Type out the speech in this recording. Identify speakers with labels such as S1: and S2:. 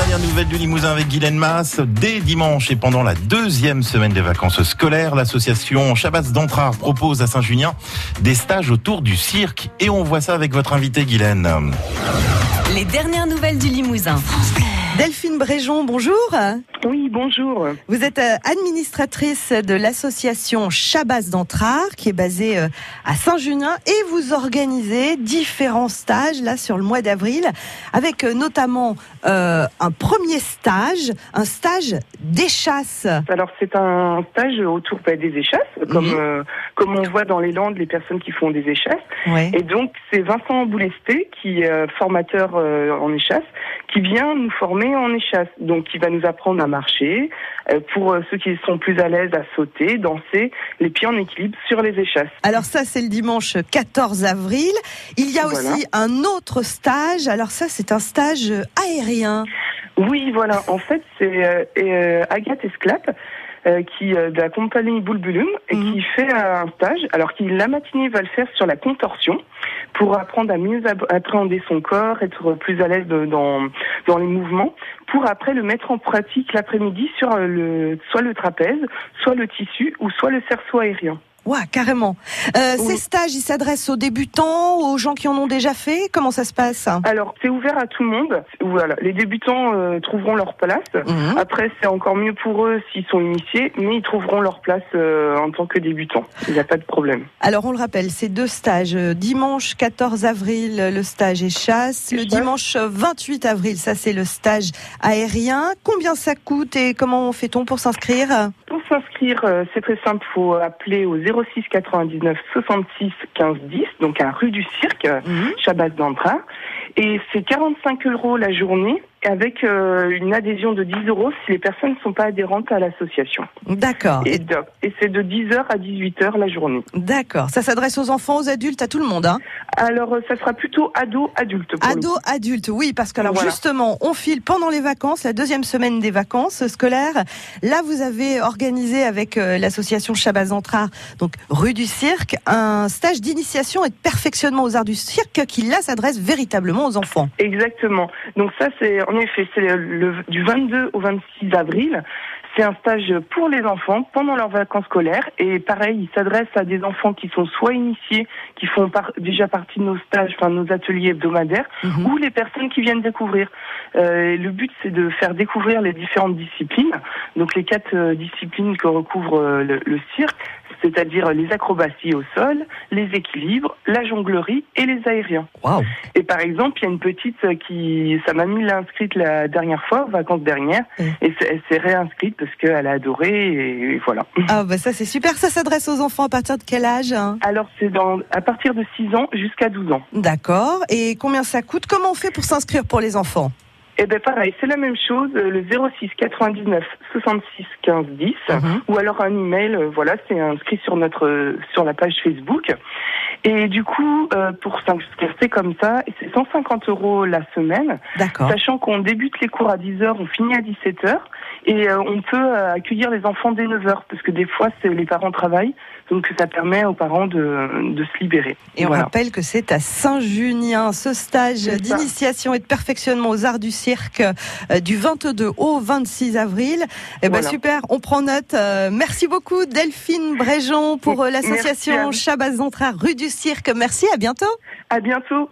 S1: dernières nouvelles du Limousin avec Guylaine Masse. Dès dimanche et pendant la deuxième semaine des vacances scolaires, l'association Chabas d'Entrard propose à Saint-Junien des stages autour du cirque. Et on voit ça avec votre invité Guylaine.
S2: Les dernières nouvelles du Limousin.
S3: Delphine Bréjon, bonjour.
S4: Oui, bonjour.
S3: Vous êtes euh, administratrice de l'association Chabas d'Entrard, qui est basée euh, à Saint-Junien, et vous organisez différents stages là sur le mois d'avril, avec euh, notamment euh, un premier stage, un stage d'échasse.
S4: Alors c'est un stage autour bah, des échasses, comme
S3: Mhm.
S4: euh, comme on voit dans les Landes, les personnes qui font des échasses.
S3: Ouais.
S4: Et donc c'est Vincent Boulesté, qui est euh, formateur euh, en échasse, qui vient nous former en échasse. Donc il va nous apprendre à marcher, euh, pour euh, ceux qui sont plus à l'aise à sauter, danser, les pieds en équilibre sur les échasses.
S3: Alors ça, c'est le dimanche 14 avril. Il y a
S4: Voilà.
S3: aussi un autre stage. Alors ça, c'est un stage aérien.
S4: Oui, voilà. En fait, c'est euh, Agathe Esclap euh, qui euh, de la compagnie Bulbulum et
S3: Mhm.
S4: qui fait euh, un stage. Alors qu'il la matinée va le faire sur la contorsion pour apprendre à mieux appréhender son corps, être plus à l'aise dans dans les mouvements, pour après le mettre en pratique l'après-midi sur euh, le soit le trapèze, soit le tissu ou soit le cerceau aérien.
S3: Ouais, carrément. Euh,
S4: Oui.
S3: Ces stages, ils s'adressent aux débutants, aux gens qui en ont déjà fait? Comment ça se passe?
S4: Alors c'est ouvert à tout le monde. Voilà, les débutants euh, trouveront leur place.
S3: Mhm.
S4: Après, c'est encore mieux pour eux s'ils sont initiés, mais ils trouveront leur place euh, en tant que débutants. Il n'y a pas de problème.
S3: Alors, on le rappelle, c'est deux stages. Dimanche 14 avril, le stage échasse. Le
S4: Échasse.
S3: dimanche 28 avril, ça, c'est le stage aérien. Combien ça coûte et comment fait-on pour s'inscrire?
S4: S'inscrire, euh, c'est très simple. Il faut appeler au 06 99 66 15 10, donc à rue du Cirque, euh, Chabas d'Antra. Et c'est 45 euros la journée, avec euh, une adhésion de 10 euros si les personnes ne sont pas adhérentes à l'association.
S3: D'accord.
S4: Et, et c'est de 10h à 18h la journée.
S3: D'accord. Ça s'adresse aux enfants, aux adultes, à tout le monde. Hein
S4: Alors, euh, ça sera plutôt ado-adulte. pour le
S3: Ado, adulte, oui, parce que alors
S4: Voilà.
S3: justement, on file pendant les vacances, la deuxième semaine des vacances scolaires. Là, vous avez organisé avec euh, l'association Chabaz Entrard, donc rue du Cirque, un stage d'initiation et de perfectionnement aux arts du cirque qui là s'adresse véritablement aux enfants.
S4: Exactement. Donc ça, c'est en effet, c'est le, le- du 22 au 26 avril. C'est un stage pour les enfants pendant leurs vacances scolaires et pareil, il s'adresse à des enfants qui sont soit initiés, qui font par- déjà partie de nos stages, enfin nos ateliers hebdomadaires,
S3: Mhm.
S4: ou les personnes qui viennent découvrir. Euh, le but, c'est de faire découvrir les différentes disciplines. Donc les quatre euh, disciplines que recouvre euh, le, le cirque, c'est-à-dire les acrobaties au sol, les équilibres, la jonglerie et les aériens. Et par exemple, il y a une petite euh, qui, sa mamie l'a inscrite la dernière fois, aux vacances dernières,
S3: Mm.
S4: et elle s'est réinscrite parce qu'elle a adoré, et voilà.
S3: Ah bah ça c'est super. Ça s'adresse aux enfants à partir de quel âge hein?
S4: Alors, c'est dans, à partir de 6 ans jusqu'à 12 ans.
S3: D'accord. Et combien ça coûte? Comment on fait pour s'inscrire pour les enfants?
S4: Et ben pareil, c'est la même chose, euh, le 06 99 66 15 10,
S3: Mhm.
S4: ou alors un email, euh, voilà, c'est inscrit sur notre, euh, sur la page Facebook. Et du coup, euh, pour s'inscrire, c'est comme ça, c'est 150 euros la semaine. Sachant qu'on débute les cours à 10h, on finit à 17h, et euh, on peut euh, accueillir les enfants dès 9h, parce que des fois, c'est- les parents travaillent, donc ça permet aux parents de, de se libérer.
S3: Et on rappelle que c'est à Saint-Junien, ce stage d'initiation et de perfectionnement aux arts du cirque euh, du 22 au 26 avril. Eh ben
S4: Voilà.
S3: super, on prend note. Euh, merci beaucoup Delphine Bréjon pour euh, l'association
S4: vous.
S3: Chabaz Zontra rue du cirque. Merci, à bientôt.
S4: À bientôt